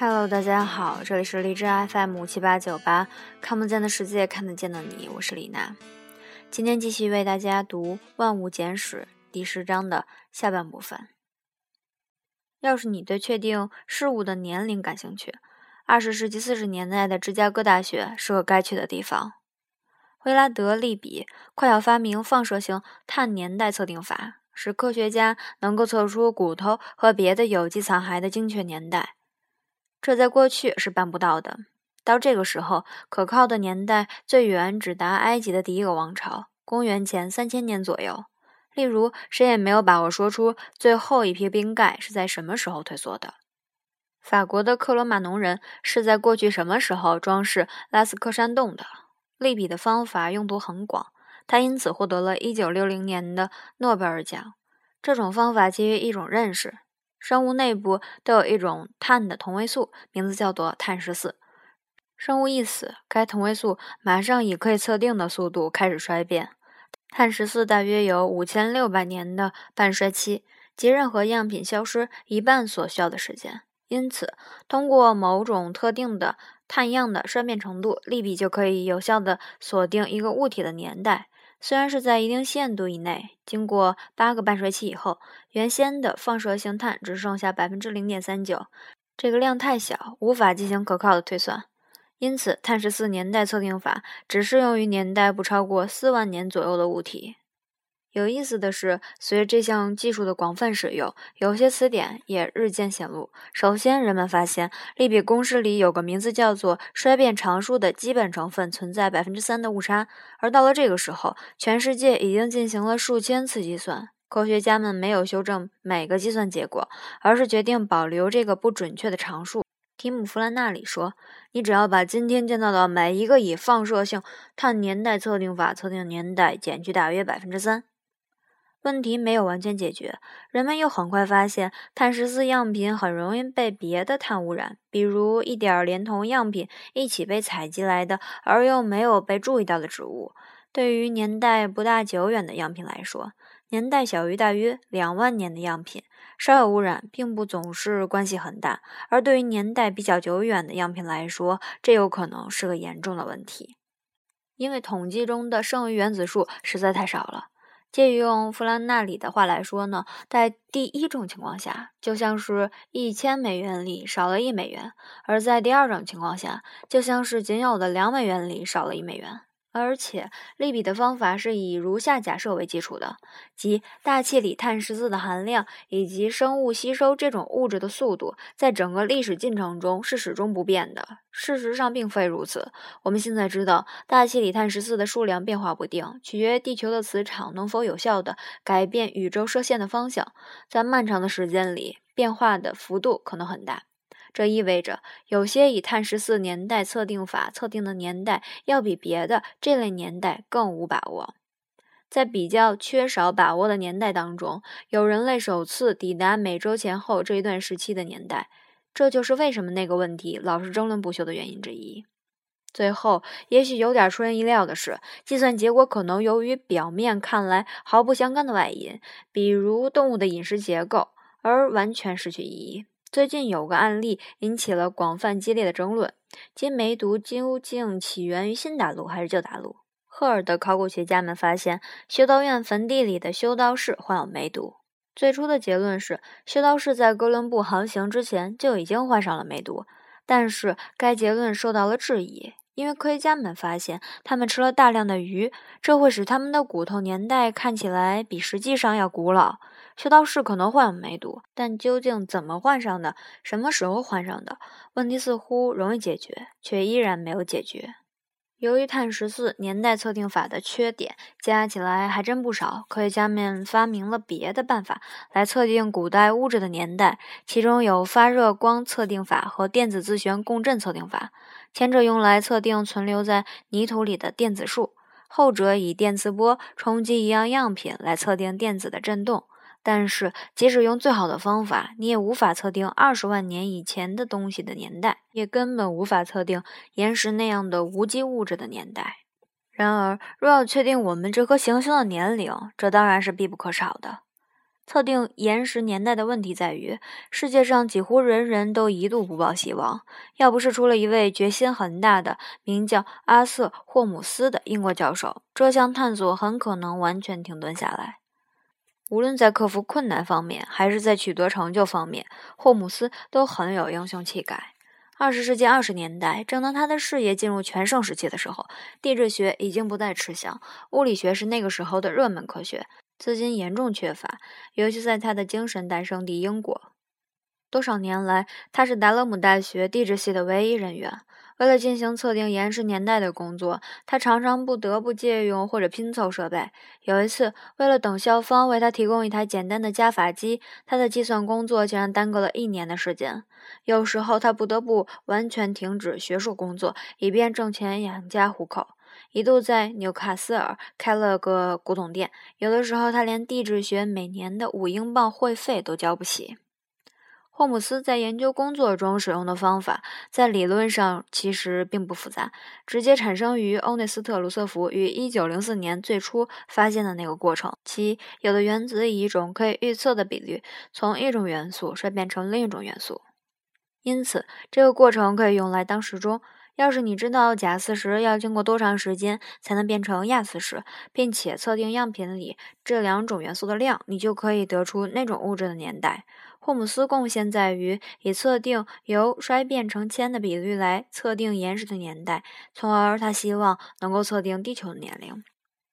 Hello，大家好，这里是荔枝 FM 五七八九八，看不见的世界，看得见的你，我是李娜。今天继续为大家读《万物简史》第十章的下半部分。要是你对确定事物的年龄感兴趣，二十世纪四十年代的芝加哥大学是个该去的地方。威拉德利比快要发明放射性碳年代测定法，使科学家能够测出骨头和别的有机残骸的精确年代。这在过去是办不到的。到这个时候，可靠的年代最远只达埃及的第一个王朝，公元前三千年左右。例如，谁也没有把握说出最后一批冰盖是在什么时候退缩的。法国的克罗马农人是在过去什么时候装饰拉斯科山洞的？利比的方法用途很广，他因此获得了一九六零年的诺贝尔奖。这种方法基于一种认识。生物内部都有一种碳的同位素，名字叫做碳十四。生物一死，该同位素马上以可以测定的速度开始衰变。碳十四大约有五千六百年的半衰期，即任何样品消失一半所需要的时间。因此，通过某种特定的碳样的衰变程度，利比就可以有效地锁定一个物体的年代。虽然是在一定限度以内，经过八个半衰期以后，原先的放射性碳只剩下百分之零点三九，这个量太小，无法进行可靠的推算。因此，碳十四年代测定法只适用于年代不超过四万年左右的物体。有意思的是，随着这项技术的广泛使用，有些词典也日渐显露。首先，人们发现利比公式里有个名字叫做衰变常数的基本成分存在百分之三的误差。而到了这个时候，全世界已经进行了数千次计算，科学家们没有修正每个计算结果，而是决定保留这个不准确的常数。提姆·弗兰纳里说：“你只要把今天见到的每一个以放射性碳年代测定法测定年代减去大约百分之三。”问题没有完全解决，人们又很快发现，碳十四样品很容易被别的碳污染，比如一点连同样品一起被采集来的而又没有被注意到的植物。对于年代不大久远的样品来说，年代小于大约两万年的样品，稍有污染并不总是关系很大；而对于年代比较久远的样品来说，这有可能是个严重的问题，因为统计中的剩余原子数实在太少了。借用弗兰纳里的话来说呢，在第一种情况下，就像是一千美元里少了一美元；而在第二种情况下，就像是仅有的两美元里少了一美元。而且，利比的方法是以如下假设为基础的，即大气里碳十四的含量以及生物吸收这种物质的速度，在整个历史进程中是始终不变的。事实上，并非如此。我们现在知道，大气里碳十四的数量变化不定，取决于地球的磁场能否有效地改变宇宙射线的方向。在漫长的时间里，变化的幅度可能很大。这意味着，有些以碳十四年代测定法测定的年代，要比别的这类年代更无把握。在比较缺少把握的年代当中，有人类首次抵达美洲前后这一段时期的年代，这就是为什么那个问题老是争论不休的原因之一。最后，也许有点出人意料的是，计算结果可能由于表面看来毫不相干的外因，比如动物的饮食结构，而完全失去意义。最近有个案例引起了广泛激烈的争论，金梅毒究竟起源于新大陆还是旧大陆？赫尔的考古学家们发现，修道院坟地里的修道士患有梅毒。最初的结论是，修道士在哥伦布航行之前就已经患上了梅毒，但是该结论受到了质疑，因为科学家们发现他们吃了大量的鱼，这会使他们的骨头年代看起来比实际上要古老。修道士可能患有梅毒，但究竟怎么患上的、什么时候患上的，问题似乎容易解决，却依然没有解决。由于碳十四年代测定法的缺点加起来还真不少，科学家们发明了别的办法来测定古代物质的年代，其中有发热光测定法和电子自旋共振测定法。前者用来测定存留在泥土里的电子数，后者以电磁波冲击一样样品来测定电子的振动。但是，即使用最好的方法，你也无法测定二十万年以前的东西的年代，也根本无法测定岩石那样的无机物质的年代。然而，若要确定我们这颗行星的年龄，这当然是必不可少的。测定岩石年代的问题在于，世界上几乎人人都一度不抱希望。要不是出了一位决心很大的、名叫阿瑟·霍姆斯的英国教授，这项探索很可能完全停顿下来。无论在克服困难方面，还是在取得成就方面，霍姆斯都很有英雄气概。二十世纪二十年代，正当他的事业进入全盛时期的时候，地质学已经不再吃香，物理学是那个时候的热门科学。资金严重缺乏，尤其在他的精神诞生地英国。多少年来，他是达勒姆大学地质系的唯一人员。为了进行测定岩石年代的工作，他常常不得不借用或者拼凑设备。有一次，为了等校方为他提供一台简单的加法机，他的计算工作竟然耽搁了一年的时间。有时候，他不得不完全停止学术工作，以便挣钱养家糊口。一度在纽卡斯尔开了个古董店，有的时候他连地质学每年的五英镑会费都交不起。霍姆斯在研究工作中使用的方法，在理论上其实并不复杂，直接产生于欧内斯特·卢瑟福于1904年最初发现的那个过程：即有的原子以一种可以预测的比率，从一种元素衰变成另一种元素。因此，这个过程可以用来当时钟。要是你知道钾四十要经过多长时间才能变成亚四十，并且测定样品里这两种元素的量，你就可以得出那种物质的年代。霍姆斯贡献在于以测定由衰变成铅的比率来测定岩石的年代，从而他希望能够测定地球的年龄。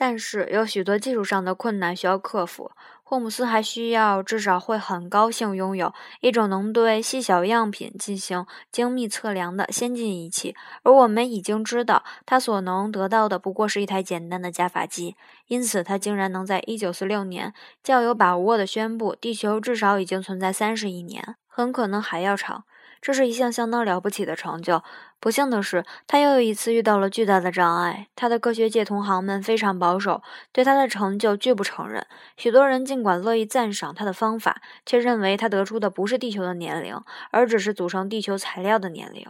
但是有许多技术上的困难需要克服。霍姆斯还需要至少会很高兴拥有一种能对细小样品进行精密测量的先进仪器，而我们已经知道他所能得到的不过是一台简单的加法机。因此，他竟然能在1946年较有把握地宣布，地球至少已经存在30亿年，很可能还要长。这是一项相当了不起的成就。不幸的是，他又一次遇到了巨大的障碍。他的科学界同行们非常保守，对他的成就拒不承认。许多人尽管乐意赞赏他的方法，却认为他得出的不是地球的年龄，而只是组成地球材料的年龄。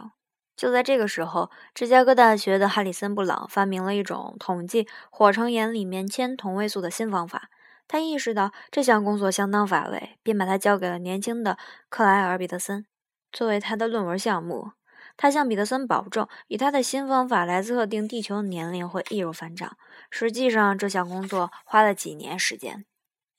就在这个时候，芝加哥大学的哈里森·布朗发明了一种统计火成岩里面铅同位素的新方法。他意识到这项工作相当乏味，便把它交给了年轻的克莱尔·彼得森。作为他的论文项目，他向彼得森保证，以他的新方法来测定地球的年龄会易如反掌。实际上，这项工作花了几年时间。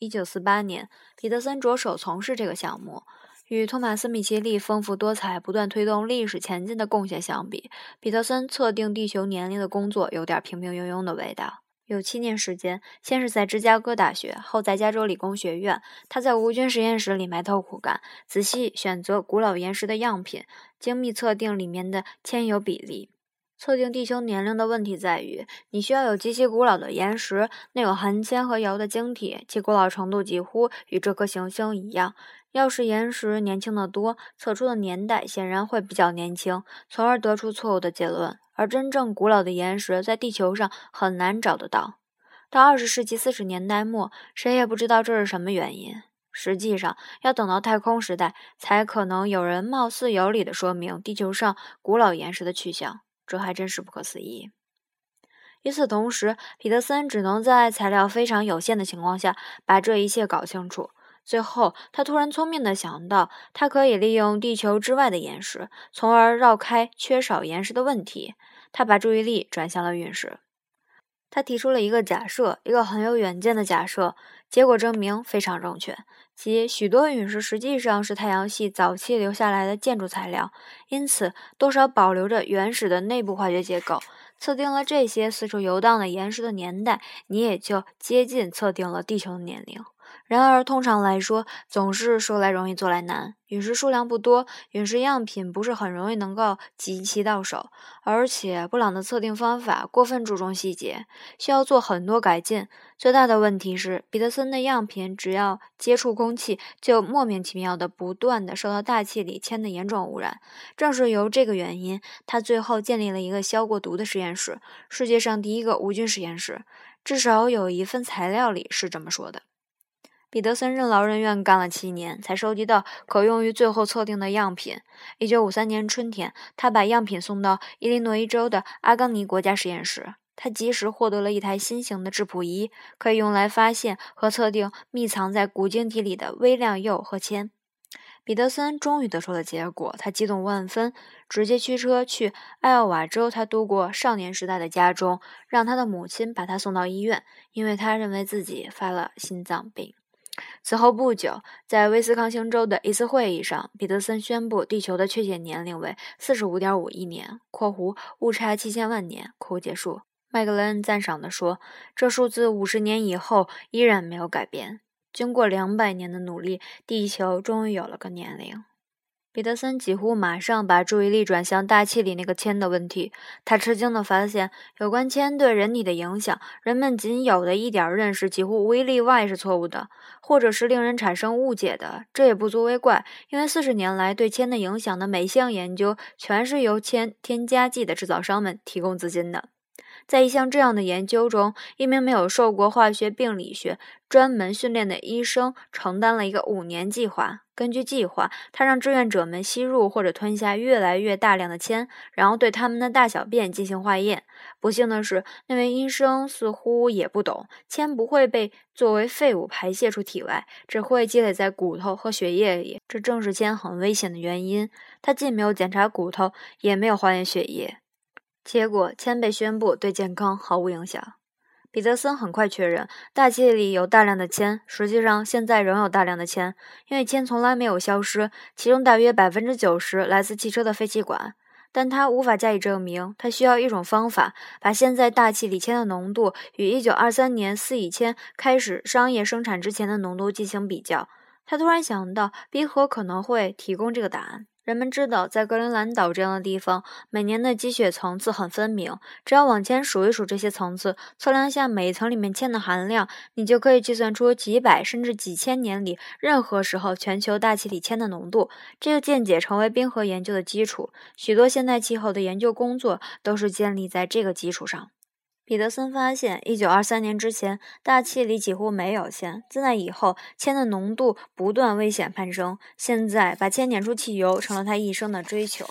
1948年，彼得森着手从事这个项目。与托马斯·米切利丰富多彩、不断推动历史前进的贡献相比，彼得森测定地球年龄的工作有点平平庸庸的味道。有七年时间，先是在芝加哥大学，后在加州理工学院。他在无菌实验室里埋头苦干，仔细选择古老岩石的样品，精密测定里面的铅铀比例。测定地球年龄的问题在于，你需要有极其古老的岩石，内有含铅和铀的晶体，其古老程度几乎与这颗行星一样。要是岩石年轻的多，测出的年代显然会比较年轻，从而得出错误的结论。而真正古老的岩石在地球上很难找得到。到二十世纪四十年代末，谁也不知道这是什么原因。实际上，要等到太空时代，才可能有人貌似有理地说明地球上古老岩石的去向。这还真是不可思议。与此同时，彼得森只能在材料非常有限的情况下把这一切搞清楚。最后，他突然聪明地想到，他可以利用地球之外的岩石，从而绕开缺少岩石的问题。他把注意力转向了陨石。他提出了一个假设，一个很有远见的假设，结果证明非常正确，即许多陨石实际上是太阳系早期留下来的建筑材料，因此多少保留着原始的内部化学结构。测定了这些四处游荡的岩石的年代，你也就接近测定了地球的年龄。然而，通常来说，总是说来容易做来难。陨石数量不多，陨石样品不是很容易能够集齐到手，而且布朗的测定方法过分注重细节，需要做很多改进。最大的问题是，彼得森的样品只要接触空气，就莫名其妙的不断的受到大气里铅的严重污染。正是由这个原因，他最后建立了一个消过毒的实验室，世界上第一个无菌实验室。至少有一份材料里是这么说的。彼得森任劳任怨干了七年，才收集到可用于最后测定的样品。一九五三年春天，他把样品送到伊利诺伊州的阿冈尼国家实验室。他及时获得了一台新型的质谱仪，可以用来发现和测定密藏在古晶体里的微量铀和铅。彼得森终于得出了结果，他激动万分，直接驱车去艾奥瓦州他度过少年时代的家中，让他的母亲把他送到医院，因为他认为自己发了心脏病。此后不久，在威斯康星州的一次会议上，彼得森宣布地球的确切年龄为四十五点五亿年（括弧误差七千万年）。括弧结束。麦格莱恩赞赏地说：“这数字五十年以后依然没有改变。”经过两百年的努力，地球终于有了个年龄。彼得森几乎马上把注意力转向大气里那个铅的问题。他吃惊地发现，有关铅对人体的影响，人们仅有的一点认识几乎无一例外是错误的，或者是令人产生误解的。这也不足为怪，因为四十年来对铅的影响的每项研究，全是由铅添加剂的制造商们提供资金的。在一项这样的研究中，一名没有受过化学病理学专门训练的医生承担了一个五年计划。根据计划，他让志愿者们吸入或者吞下越来越大量的铅，然后对他们的大小便进行化验。不幸的是，那位医生似乎也不懂，铅不会被作为废物排泄出体外，只会积累在骨头和血液里。这正是铅很危险的原因。他既没有检查骨头，也没有化验血液。结果，铅被宣布对健康毫无影响。彼得森很快确认，大气里有大量的铅。实际上，现在仍有大量的铅，因为铅从来没有消失。其中大约百分之九十来自汽车的废气管。但他无法加以证明。他需要一种方法，把现在大气里铅的浓度与1923年四乙铅开始商业生产之前的浓度进行比较。他突然想到，冰河可能会提供这个答案。人们知道，在格陵兰岛这样的地方，每年的积雪层次很分明。只要往前数一数这些层次，测量一下每一层里面铅的含量，你就可以计算出几百甚至几千年里任何时候全球大气里铅的浓度。这个见解成为冰河研究的基础。许多现代气候的研究工作都是建立在这个基础上。彼得森发现，1923年之前，大气里几乎没有铅。自那以后，铅的浓度不断危险攀升。现在，把铅撵出汽油成了他一生的追求。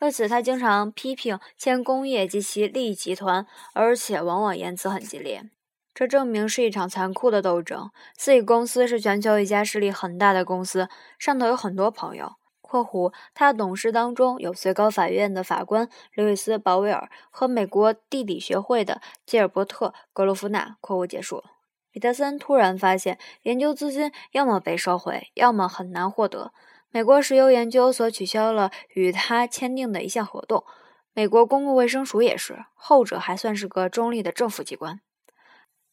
为此，他经常批评铅工业及其利益集团，而且往往言辞很激烈。这证明是一场残酷的斗争。四 E 公司是全球一家势力很大的公司，上头有很多朋友。括弧，他董事当中有最高法院的法官刘易斯·鲍威尔和美国地理学会的吉尔伯特·格罗夫纳。括弧结束。彼得森突然发现，研究资金要么被收回，要么很难获得。美国石油研究所取消了与他签订的一项合动，美国公共卫生署也是，后者还算是个中立的政府机关。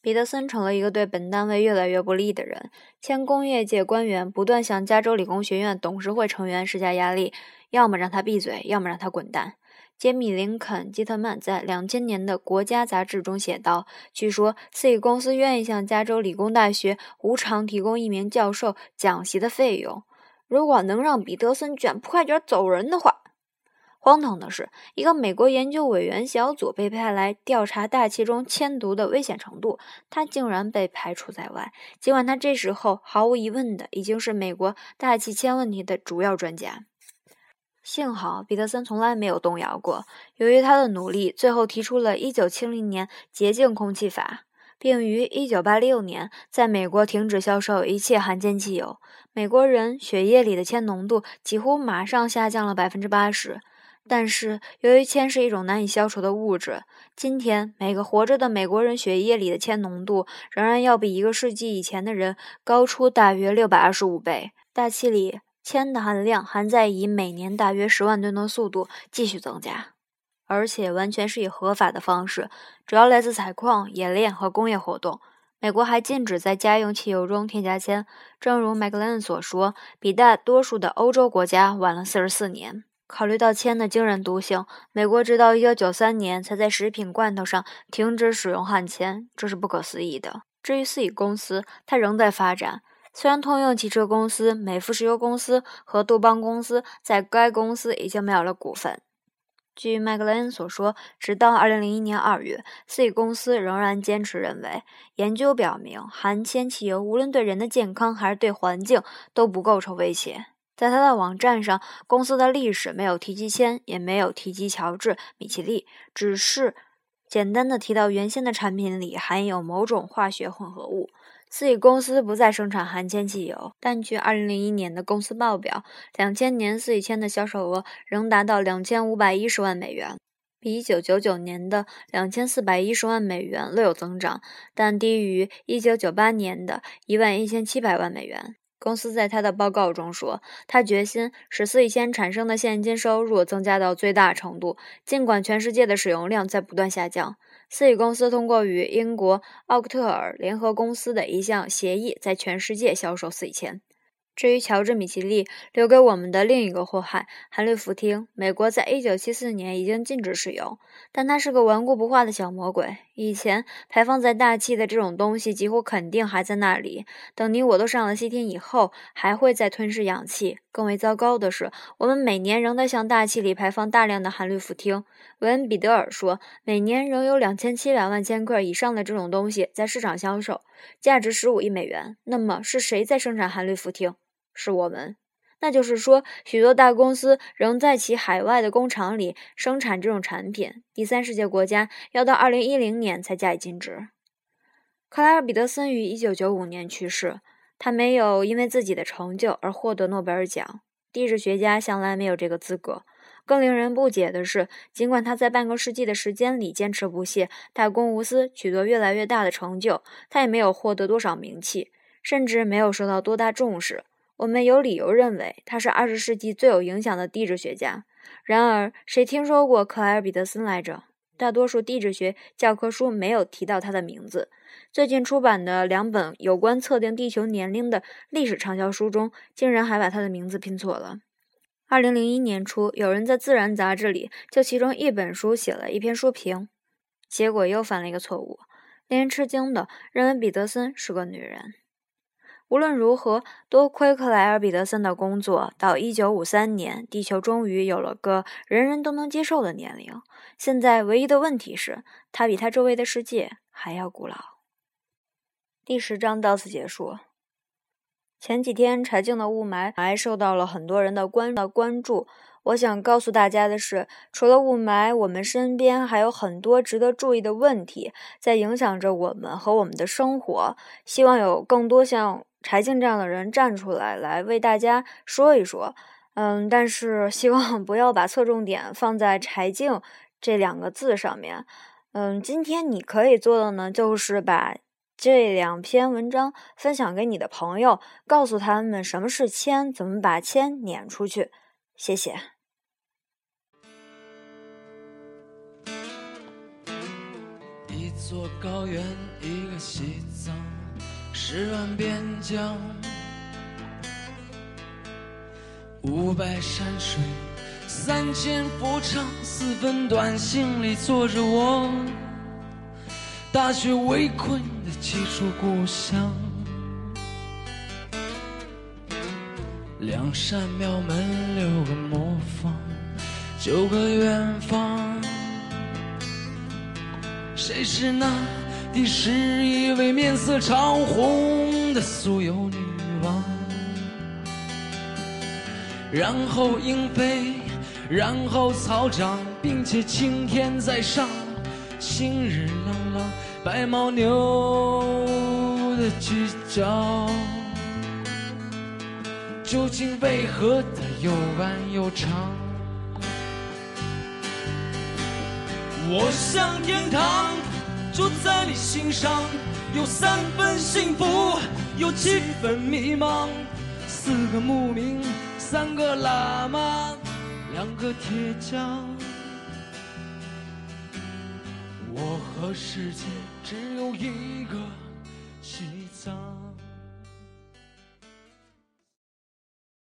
彼得森成了一个对本单位越来越不利的人。前工业界官员不断向加州理工学院董事会成员施加压力，要么让他闭嘴，要么让他滚蛋。杰米·林肯·基特曼在两千年的《国家》杂志中写道：“据说，C 公司愿意向加州理工大学无偿提供一名教授讲习的费用，如果能让彼得森卷铺盖卷走人的话。”荒唐的是，一个美国研究委员小组被派来调查大气中铅毒的危险程度，他竟然被排除在外。尽管他这时候毫无疑问的已经是美国大气铅问题的主要专家。幸好彼得森从来没有动摇过。由于他的努力，最后提出了1970年洁净空气法，并于1986年在美国停止销售一切含铅汽油。美国人血液里的铅浓度几乎马上下降了百分之八十。但是，由于铅是一种难以消除的物质，今天每个活着的美国人血液里的铅浓度仍然要比一个世纪以前的人高出大约六百二十五倍。大气里铅的含量还在以每年大约十万吨的速度继续增加，而且完全是以合法的方式，主要来自采矿、冶炼和工业活动。美国还禁止在家用汽油中添加铅，正如麦克莱恩所说，比大多数的欧洲国家晚了四十四年。考虑到铅的惊人毒性，美国直到1993年才在食品罐头上停止使用汉铅，这是不可思议的。至于四乙公司，它仍在发展。虽然通用汽车公司、美孚石油公司和杜邦公司在该公司已经没有了股份。据麦克莱恩所说，直到2001年2月，四乙公司仍然坚持认为，研究表明含铅汽油无论对人的健康还是对环境都不构成威胁。在他的网站上，公司的历史没有提及铅，也没有提及乔治·米奇利，只是简单的提到原先的产品里含有某种化学混合物。自己公司不再生产含铅汽油，但据2001年的公司报表，2000年四乙铅的销售额仍达到2510万美元，比1999年的2410万美元略有增长，但低于1998年的11700万美元。公司在他的报告中说，他决心使四乙铅产生的现金收入增加到最大程度，尽管全世界的使用量在不断下降。四乙公司通过与英国奥克特尔联合公司的一项协议，在全世界销售四乙铅。至于乔治·米奇利留给我们的另一个祸害——含氯氟烃，美国在1974年已经禁止使用，但它是个顽固不化的小魔鬼。以前排放在大气的这种东西几乎肯定还在那里，等你我都上了西天以后，还会再吞噬氧气。更为糟糕的是，我们每年仍在向大气里排放大量的含氯氟烃。韦恩·彼得尔说，每年仍有2700万千克以上的这种东西在市场销售，价值15亿美元。那么，是谁在生产含氯氟烃？是我们，那就是说，许多大公司仍在其海外的工厂里生产这种产品。第三世界国家要到二零一零年才加以禁止。克莱尔·彼得森于一九九五年去世，他没有因为自己的成就而获得诺贝尔奖。地质学家向来没有这个资格。更令人不解的是，尽管他在半个世纪的时间里坚持不懈、大公无私，取得越来越大的成就，他也没有获得多少名气，甚至没有受到多大重视。我们有理由认为他是二十世纪最有影响的地质学家。然而，谁听说过克莱尔·彼得森来着？大多数地质学教科书没有提到他的名字。最近出版的两本有关测定地球年龄的历史畅销书中，竟然还把他的名字拼错了。二零零一年初，有人在《自然》杂志里就其中一本书写了一篇书评，结果又犯了一个错误，令人吃惊的认为彼得森是个女人。无论如何，多亏克莱尔·彼得森的工作，到1953年，地球终于有了个人人都能接受的年龄。现在唯一的问题是，它比它周围的世界还要古老。第十章到此结束。前几天柴静的雾霾还受到了很多人的关的关注。我想告诉大家的是，除了雾霾，我们身边还有很多值得注意的问题，在影响着我们和我们的生活。希望有更多像。柴静这样的人站出来，来为大家说一说，嗯，但是希望不要把侧重点放在柴静这两个字上面，嗯，今天你可以做的呢，就是把这两篇文章分享给你的朋友，告诉他们什么是铅，怎么把铅撵出去，谢谢。一座高原，一个西。十万边疆，五百山水，三千佛唱，四分短信里坐着我，大雪围困的几处故乡，两扇庙门，六个磨坊，九个远方，谁是那？第十一位面色潮红的酥油女王，然后鹰飞，然后草长，并且青天在上，晴日朗朗，白牦牛的犄角，究竟为何它又弯又长？我向天堂。住在你心上，有三分幸福，有七分迷茫。四个牧民，三个喇嘛，两个铁匠。我和世界只有一个。